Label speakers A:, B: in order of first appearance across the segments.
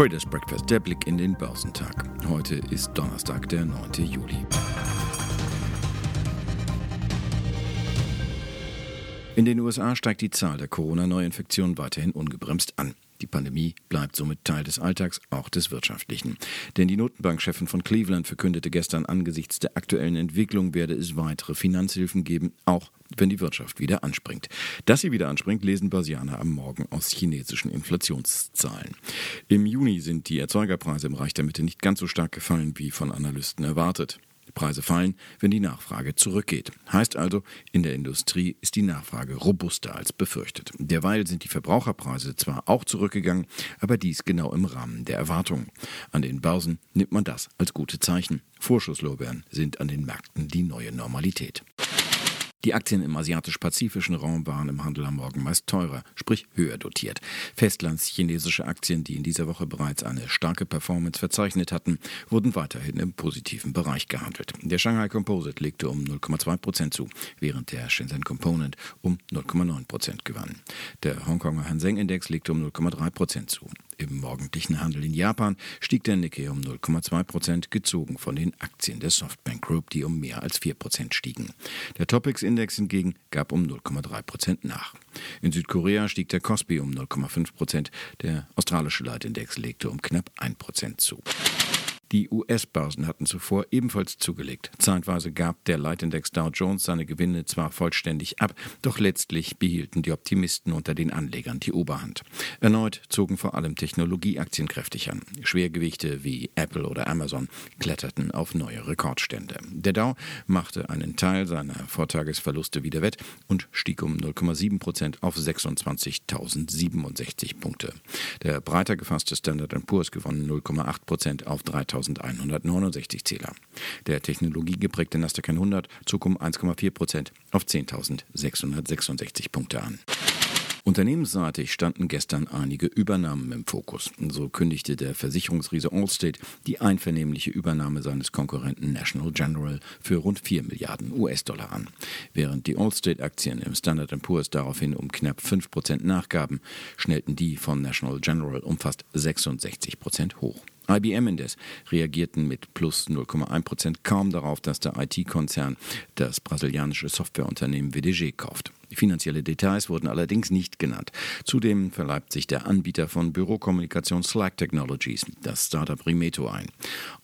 A: Traders Breakfast, der Blick in den Börsentag. Heute ist Donnerstag, der 9. Juli. In den USA steigt die Zahl der Corona-Neuinfektionen weiterhin ungebremst an. Bleibt somit Teil des Alltags, auch des wirtschaftlichen. Denn die Notenbankchefin von Cleveland verkündete gestern angesichts der aktuellen Entwicklung werde es weitere Finanzhilfen geben, auch wenn die Wirtschaft wieder anspringt. Dass sie wieder anspringt, lesen Börsianer am Morgen aus chinesischen Inflationszahlen. Im Juni sind die Erzeugerpreise im Reich der Mitte nicht ganz so stark gefallen wie von Analysten erwartet. Preise fallen, wenn die Nachfrage zurückgeht. Heißt also, in der Industrie ist die Nachfrage robuster als befürchtet. Derweil sind die Verbraucherpreise zwar auch zurückgegangen, aber dies genau im Rahmen der Erwartungen. An den Börsen nimmt man das als gute Zeichen. Vorschusslorbeeren sind an den Märkten die neue Normalität. Die Aktien im asiatisch-pazifischen Raum waren im Handel am Morgen meist teurer, sprich höher dotiert. Festlandschinesische Aktien, die in dieser Woche bereits eine starke Performance verzeichnet hatten, wurden weiterhin im positiven Bereich gehandelt. Der Shanghai Composite legte um 0,2 Prozent zu, während der Shenzhen Component um 0,9 Prozent gewann. Der Hongkonger Hang Index legte um 0,3 Prozent zu. Im morgendlichen Handel in Japan stieg der Nikkei um 0,2 Prozent, gezogen von den Aktien der Softbank Group, die um mehr als 4 Prozent stiegen. Der Topix-Index hingegen gab um 0,3 Prozent nach. In Südkorea stieg der Kospi um 0,5 Prozent, der australische Leitindex legte um knapp 1 Prozent zu. Die US-Börsen hatten zuvor ebenfalls zugelegt. Zeitweise gab der Leitindex Dow Jones seine Gewinne zwar vollständig ab, doch letztlich behielten die Optimisten unter den Anlegern die Oberhand. Erneut zogen vor allem Technologieaktien kräftig an. Schwergewichte wie Apple oder Amazon kletterten auf neue Rekordstände. Der Dow machte einen Teil seiner Vortagesverluste wieder wett und stieg um 0,7 Prozent auf 26.067 Punkte. Der breiter gefasste Standard Poor's gewann 0,8 Prozent auf 3.000 1169 Zähler. Der technologiegeprägte Nasdaq 100 zog um 1,4 Prozent auf 10.666 Punkte an. Unternehmensseitig standen gestern einige Übernahmen im Fokus. So kündigte der Versicherungsriese Allstate die einvernehmliche Übernahme seines Konkurrenten National General für rund 4 Milliarden US-Dollar an. Während die Allstate-Aktien im Standard Poor's daraufhin um knapp 5 Prozent nachgaben, schnellten die von National General um fast 66 Prozent hoch. IBM indes reagierten mit plus 0,1 Prozent kaum darauf, dass der IT-Konzern das brasilianische Softwareunternehmen WDG kauft. Finanzielle Details wurden allerdings nicht genannt. Zudem verleibt sich der Anbieter von Bürokommunikation Slack Technologies, das Startup Rimeto, ein.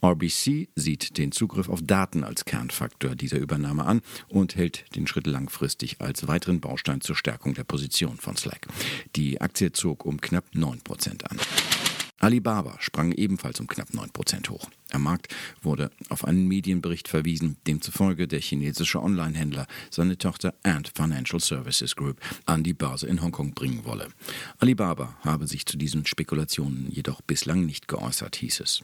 A: RBC sieht den Zugriff auf Daten als Kernfaktor dieser Übernahme an und hält den Schritt langfristig als weiteren Baustein zur Stärkung der Position von Slack. Die Aktie zog um knapp 9 Prozent an. Alibaba sprang ebenfalls um knapp 9% hoch. Am Markt wurde auf einen Medienbericht verwiesen, demzufolge der chinesische Onlinehändler seine Tochter Ant Financial Services Group an die Börse in Hongkong bringen wolle. Alibaba habe sich zu diesen Spekulationen jedoch bislang nicht geäußert, hieß es.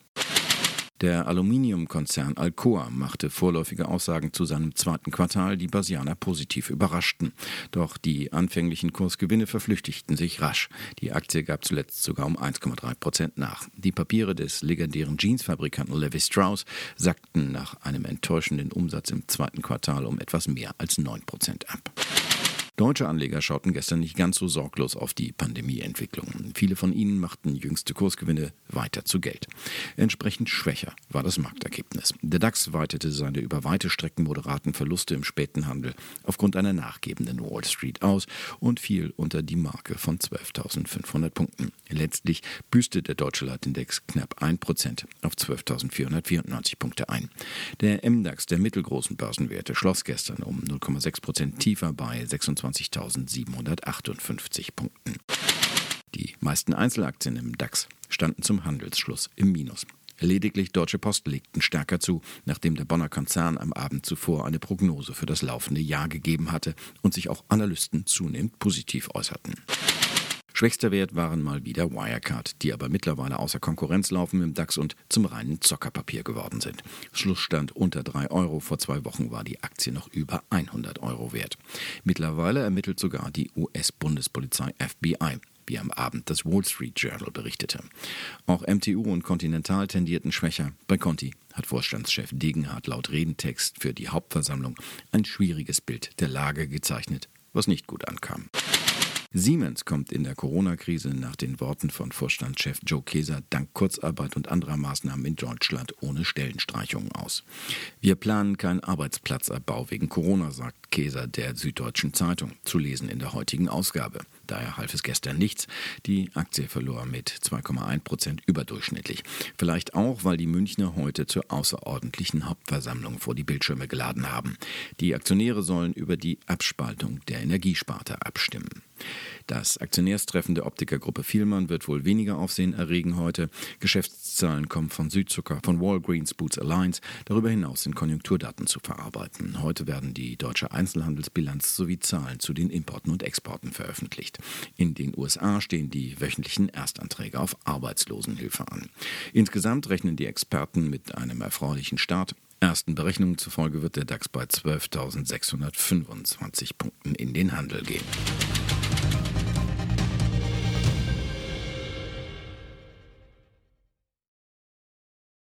A: Der Aluminiumkonzern Alcoa machte vorläufige Aussagen zu seinem zweiten Quartal, die Basianer positiv überraschten. Doch die anfänglichen Kursgewinne verflüchtigten sich rasch. Die Aktie gab zuletzt sogar um 1,3 Prozent nach. Die Papiere des legendären Jeansfabrikanten Levi Strauss sackten nach einem enttäuschenden Umsatz im zweiten Quartal um etwas mehr als 9 Prozent ab. Deutsche Anleger schauten gestern nicht ganz so sorglos auf die Pandemieentwicklung. Viele von ihnen machten jüngste Kursgewinne weiter zu Geld. Entsprechend schwächer war das Marktergebnis. Der DAX weitete seine über weite Strecken moderaten Verluste im späten Handel aufgrund einer nachgebenden Wall Street aus und fiel unter die Marke von 12.500 Punkten. Letztlich büßte der deutsche Leitindex knapp 1% auf 12.494 Punkte ein. Der MDAX der mittelgroßen Börsenwerte schloss gestern um 0,6% tiefer bei 26 27.758 Punkten. Die meisten Einzelaktien im DAX standen zum Handelsschluss im Minus. Lediglich Deutsche Post legten stärker zu, nachdem der Bonner Konzern am Abend zuvor eine Prognose für das laufende Jahr gegeben hatte und sich auch Analysten zunehmend positiv äußerten. Schwächster Wert waren mal wieder Wirecard, die aber mittlerweile außer Konkurrenz laufen im DAX und zum reinen Zockerpapier geworden sind. Schlussstand unter 3 Euro. Vor zwei Wochen war die Aktie noch über 100 Euro wert. Mittlerweile ermittelt sogar die US-Bundespolizei FBI wie am Abend das Wall Street Journal berichtete. Auch MTU und Continental tendierten schwächer. Bei Conti hat Vorstandschef Degenhardt laut Redentext für die Hauptversammlung ein schwieriges Bild der Lage gezeichnet, was nicht gut ankam. Siemens kommt in der Corona-Krise nach den Worten von Vorstandschef Joe Keser dank Kurzarbeit und anderer Maßnahmen in Deutschland ohne Stellenstreichungen aus. Wir planen keinen Arbeitsplatzabbau wegen Corona, sagt Keser der Süddeutschen Zeitung, zu lesen in der heutigen Ausgabe. Daher half es gestern nichts. Die Aktie verlor mit 2,1 Prozent überdurchschnittlich. Vielleicht auch, weil die Münchner heute zur außerordentlichen Hauptversammlung vor die Bildschirme geladen haben. Die Aktionäre sollen über die Abspaltung der Energiesparte abstimmen. Das Aktionärstreffen der Optikergruppe Vielmann wird wohl weniger Aufsehen erregen heute. Geschäftszahlen kommen von Südzucker, von Walgreens Boots Alliance. Darüber hinaus sind Konjunkturdaten zu verarbeiten. Heute werden die deutsche Einzelhandelsbilanz sowie Zahlen zu den Importen und Exporten veröffentlicht. In den USA stehen die wöchentlichen Erstanträge auf Arbeitslosenhilfe an. Insgesamt rechnen die Experten mit einem erfreulichen Start. Ersten Berechnungen zufolge wird der DAX bei 12.625 Punkten in den Handel gehen.